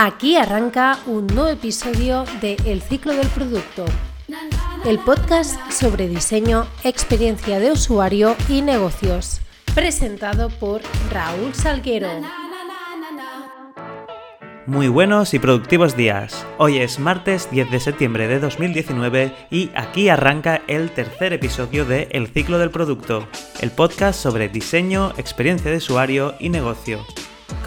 Aquí arranca un nuevo episodio de El ciclo del producto, el podcast sobre diseño, experiencia de usuario y negocios, presentado por Raúl Salguero. Muy buenos y productivos días. Hoy es martes 10 de septiembre de 2019 y aquí arranca el tercer episodio de El ciclo del producto, el podcast sobre diseño, experiencia de usuario y negocio.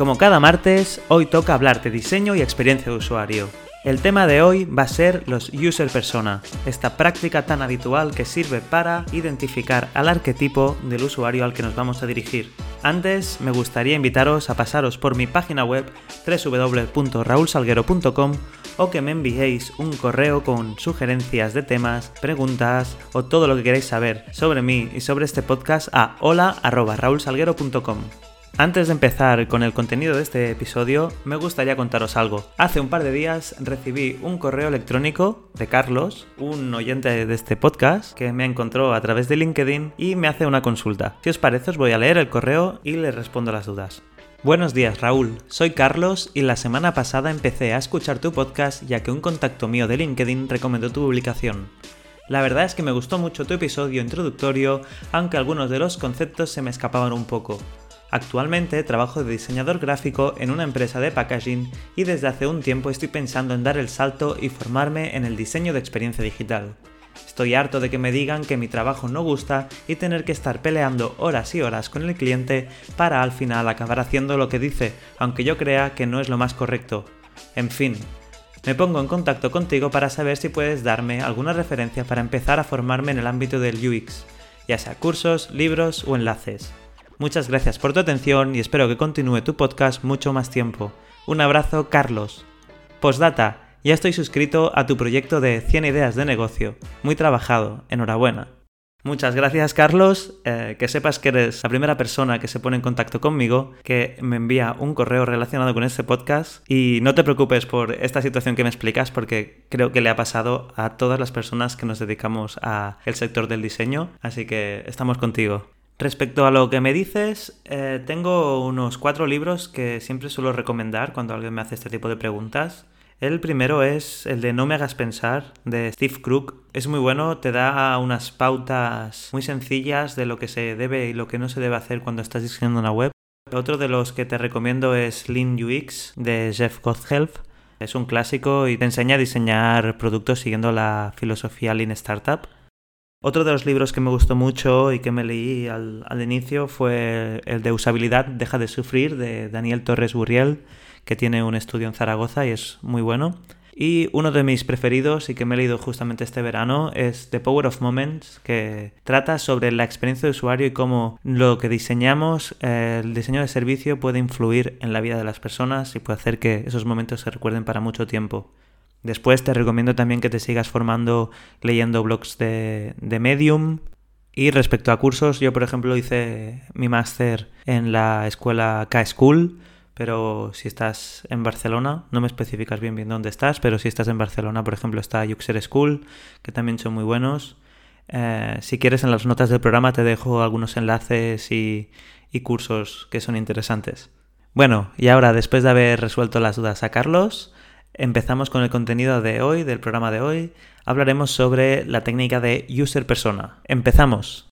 Como cada martes, hoy toca hablar de diseño y experiencia de usuario. El tema de hoy va a ser los user persona, esta práctica tan habitual que sirve para identificar al arquetipo del usuario al que nos vamos a dirigir. Antes, me gustaría invitaros a pasaros por mi página web www.raulsalguero.com o que me enviéis un correo con sugerencias de temas, preguntas o todo lo que queráis saber sobre mí y sobre este podcast a hola.raulsalguero.com. Antes de empezar con el contenido de este episodio, me gustaría contaros algo. Hace un par de días recibí un correo electrónico de Carlos, un oyente de este podcast, que me encontró a través de LinkedIn y me hace una consulta. Si os parece, os voy a leer el correo y le respondo las dudas. Buenos días Raúl, soy Carlos y la semana pasada empecé a escuchar tu podcast ya que un contacto mío de LinkedIn recomendó tu publicación. La verdad es que me gustó mucho tu episodio introductorio, aunque algunos de los conceptos se me escapaban un poco. Actualmente trabajo de diseñador gráfico en una empresa de packaging y desde hace un tiempo estoy pensando en dar el salto y formarme en el diseño de experiencia digital. Estoy harto de que me digan que mi trabajo no gusta y tener que estar peleando horas y horas con el cliente para al final acabar haciendo lo que dice, aunque yo crea que no es lo más correcto. En fin, me pongo en contacto contigo para saber si puedes darme alguna referencia para empezar a formarme en el ámbito del UX, ya sea cursos, libros o enlaces. Muchas gracias por tu atención y espero que continúe tu podcast mucho más tiempo. Un abrazo, Carlos. Postdata, ya estoy suscrito a tu proyecto de 100 ideas de negocio. Muy trabajado, enhorabuena. Muchas gracias Carlos, eh, que sepas que eres la primera persona que se pone en contacto conmigo, que me envía un correo relacionado con este podcast y no te preocupes por esta situación que me explicas porque creo que le ha pasado a todas las personas que nos dedicamos al sector del diseño, así que estamos contigo. Respecto a lo que me dices, eh, tengo unos cuatro libros que siempre suelo recomendar cuando alguien me hace este tipo de preguntas. El primero es el de No me hagas pensar de Steve Crook. Es muy bueno, te da unas pautas muy sencillas de lo que se debe y lo que no se debe hacer cuando estás diseñando una web. Otro de los que te recomiendo es Lean UX de Jeff Gotthelf. Es un clásico y te enseña a diseñar productos siguiendo la filosofía Lean Startup. Otro de los libros que me gustó mucho y que me leí al, inicio fue el de Usabilidad Deja de Sufrir de Daniel Torres Burriel, que tiene un estudio en Zaragoza y es muy bueno. Y uno de mis preferidos y que me he leído justamente este verano es The Power of Moments, que trata sobre la experiencia de usuario y cómo lo que diseñamos, el diseño de servicio puede influir en la vida de las personas y puede hacer que esos momentos se recuerden para mucho tiempo. Después te recomiendo también que te sigas formando leyendo blogs de, Medium. Y respecto a cursos, yo por ejemplo hice mi máster en la escuela K-School, pero si estás en Barcelona, no me especificas bien bien dónde estás, pero si estás en Barcelona, por ejemplo, está Uxer School, que también son muy buenos. Eh, si quieres, en las notas del programa te dejo algunos enlaces y cursos que son interesantes. Bueno, y ahora, después de haber resuelto las dudas a Carlos, Empezamos con el contenido de hoy, del programa de hoy. Hablaremos sobre la técnica de user persona. Empezamos.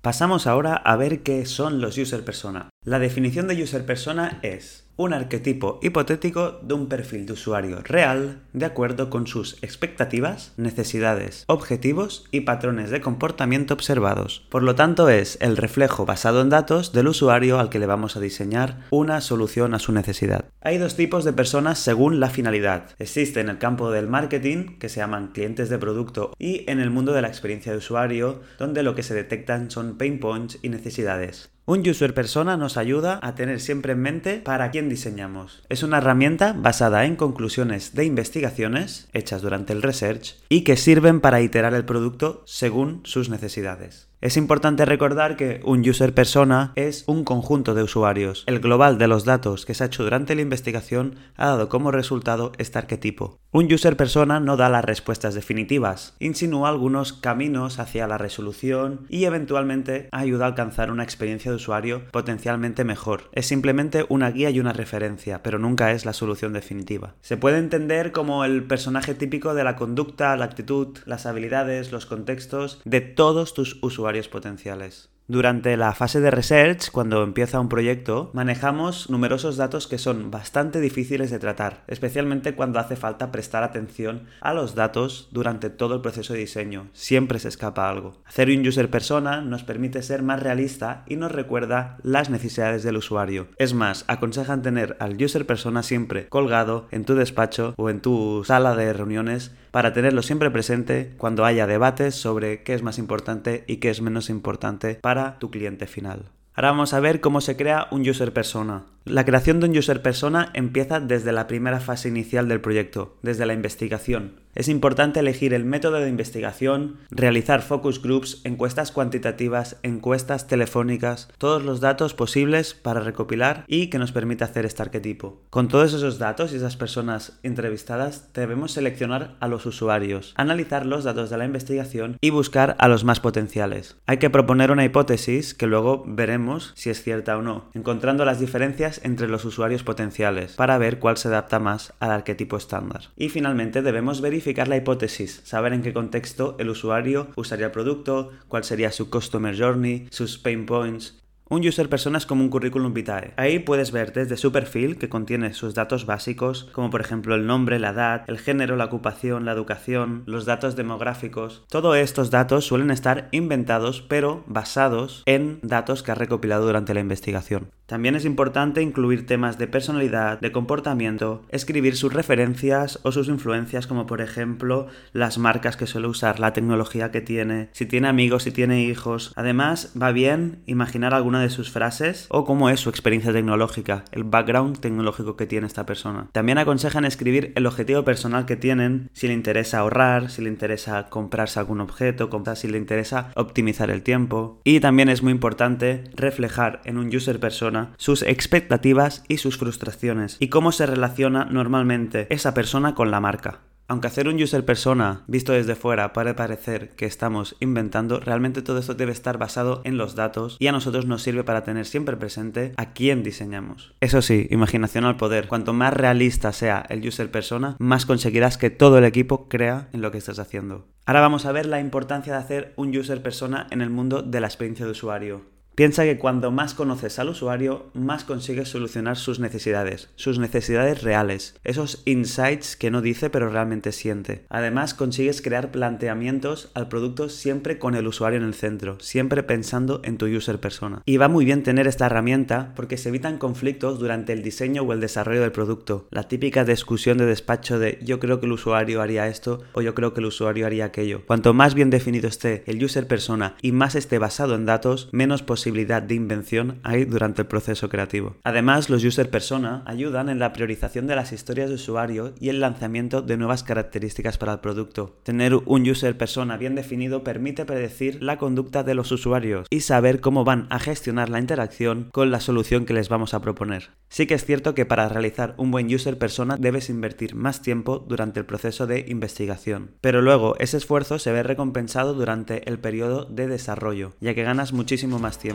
Pasamos ahora a ver qué son los user persona. La definición de user persona es un arquetipo hipotético de un perfil de usuario real de acuerdo con sus expectativas, necesidades, objetivos y patrones de comportamiento observados. Por lo tanto, es el reflejo basado en datos del usuario al que le vamos a diseñar una solución a su necesidad. Hay dos tipos de personas según la finalidad. Existe en el campo del marketing, que se llaman clientes de producto, y en el mundo de la experiencia de usuario, donde lo que se detectan son pain points y necesidades. Un user persona nos ayuda a tener siempre en mente para quién diseñamos. Es una herramienta basada en conclusiones de investigaciones hechas durante el research y que sirven para iterar el producto según sus necesidades. Es importante recordar que un user persona es un conjunto de usuarios. El global de los datos que se ha hecho durante la investigación ha dado como resultado este arquetipo. Un user persona no da las respuestas definitivas, insinúa algunos caminos hacia la resolución y eventualmente ayuda a alcanzar una experiencia de usuario potencialmente mejor. Es simplemente una guía y una referencia, pero nunca es la solución definitiva. Se puede entender como el personaje típico de la conducta, la actitud, las habilidades, los contextos de todos tus usuarios potenciales. Durante la fase de research, cuando empieza un proyecto, manejamos numerosos datos que son bastante difíciles de tratar, especialmente cuando hace falta prestar atención a los datos durante todo el proceso de diseño. Siempre se escapa algo. Hacer un user persona nos permite ser más realista y nos recuerda las necesidades del usuario. Es más, aconsejan tener al user persona siempre colgado en tu despacho o en tu sala de reuniones para tenerlo siempre presente cuando haya debates sobre qué es más importante y qué es menos importante tu cliente final. Ahora vamos a ver cómo se crea un user persona. La creación de un user persona empieza desde la primera fase inicial del proyecto, desde la investigación. Es importante elegir el método de investigación, realizar focus groups, encuestas cuantitativas, encuestas telefónicas, todos los datos posibles para recopilar y que nos permita hacer este arquetipo. Con todos esos datos y esas personas entrevistadas, debemos seleccionar a los usuarios, analizar los datos de la investigación y buscar a los más potenciales. Hay que proponer una hipótesis que luego veremos si es cierta o no, encontrando las diferencias entre los usuarios potenciales para ver cuál se adapta más al arquetipo estándar. Y finalmente debemos verificar la hipótesis, saber en qué contexto el usuario usaría el producto, cuál sería su customer journey, sus pain points, un user persona es como un currículum vitae. Ahí puedes ver desde su perfil, que contiene sus datos básicos, como por ejemplo el nombre, la edad, el género, la ocupación, la educación, los datos demográficos. Todos estos datos suelen estar inventados, pero basados en datos que ha recopilado durante la investigación. También es importante incluir temas de personalidad, de comportamiento, escribir sus referencias o sus influencias, como por ejemplo las marcas que suele usar, la tecnología que tiene, si tiene amigos, si tiene hijos. Además, va bien imaginar alguna de sus frases o cómo es su experiencia tecnológica, el background tecnológico que tiene esta persona. También aconsejan escribir el objetivo personal que tienen, si le interesa ahorrar, si le interesa comprarse algún objeto, si le interesa optimizar el tiempo. Y también es muy importante reflejar en un user persona sus expectativas y sus frustraciones y cómo se relaciona normalmente esa persona con la marca. Aunque hacer un user persona visto desde fuera puede parecer que estamos inventando, realmente todo esto debe estar basado en los datos y a nosotros nos sirve para tener siempre presente a quién diseñamos. Eso sí, imaginación al poder. Cuanto más realista sea el user persona, más conseguirás que todo el equipo crea en lo que estás haciendo. Ahora vamos a ver la importancia de hacer un user persona en el mundo de la experiencia de usuario. Piensa que cuando más conoces al usuario, más consigues solucionar sus necesidades, sus necesidades reales, esos insights que no dice pero realmente siente. Además, consigues crear planteamientos al producto siempre con el usuario en el centro, siempre pensando en tu user persona. Y va muy bien tener esta herramienta porque se evitan conflictos durante el diseño o el desarrollo del producto. La típica discusión de despacho de yo creo que el usuario haría esto o yo creo que el usuario haría aquello. Cuanto más bien definido esté el user persona y más esté basado en datos, menos posible de invención hay durante el proceso creativo. Además, los user persona ayudan en la priorización de las historias de usuario y el lanzamiento de nuevas características para el producto. Tener un user persona bien definido permite predecir la conducta de los usuarios y saber cómo van a gestionar la interacción con la solución que les vamos a proponer. Sí que es cierto que para realizar un buen user persona debes invertir más tiempo durante el proceso de investigación, pero luego ese esfuerzo se ve recompensado durante el periodo de desarrollo, ya que ganas muchísimo más tiempo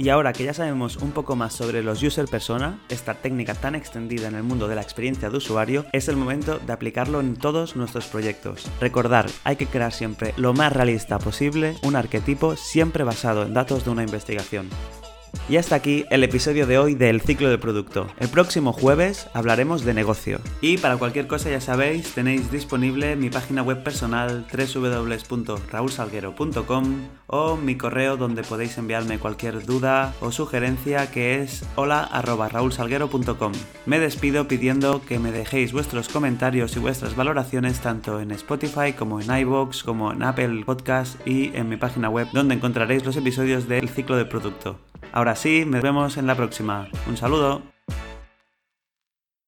y ahora que ya sabemos un poco más sobre los user persona, esta técnica tan extendida en el mundo de la experiencia de usuario, es el momento de aplicarlo en todos nuestros proyectos. Recordar, hay que crear siempre lo más realista posible un arquetipo siempre basado en datos de una investigación. Y hasta aquí el episodio de hoy del ciclo de producto. El próximo jueves hablaremos de negocio. Y para cualquier cosa ya sabéis, tenéis disponible mi página web personal www.raulsalguero.com o mi correo donde podéis enviarme cualquier duda o sugerencia que es hola@raulsalguero.com. Me despido pidiendo que me dejéis vuestros comentarios y vuestras valoraciones tanto en Spotify como en iVoox, como en Apple Podcast y en mi página web donde encontraréis los episodios del ciclo de producto. Ahora sí, nos vemos en la próxima. Un saludo.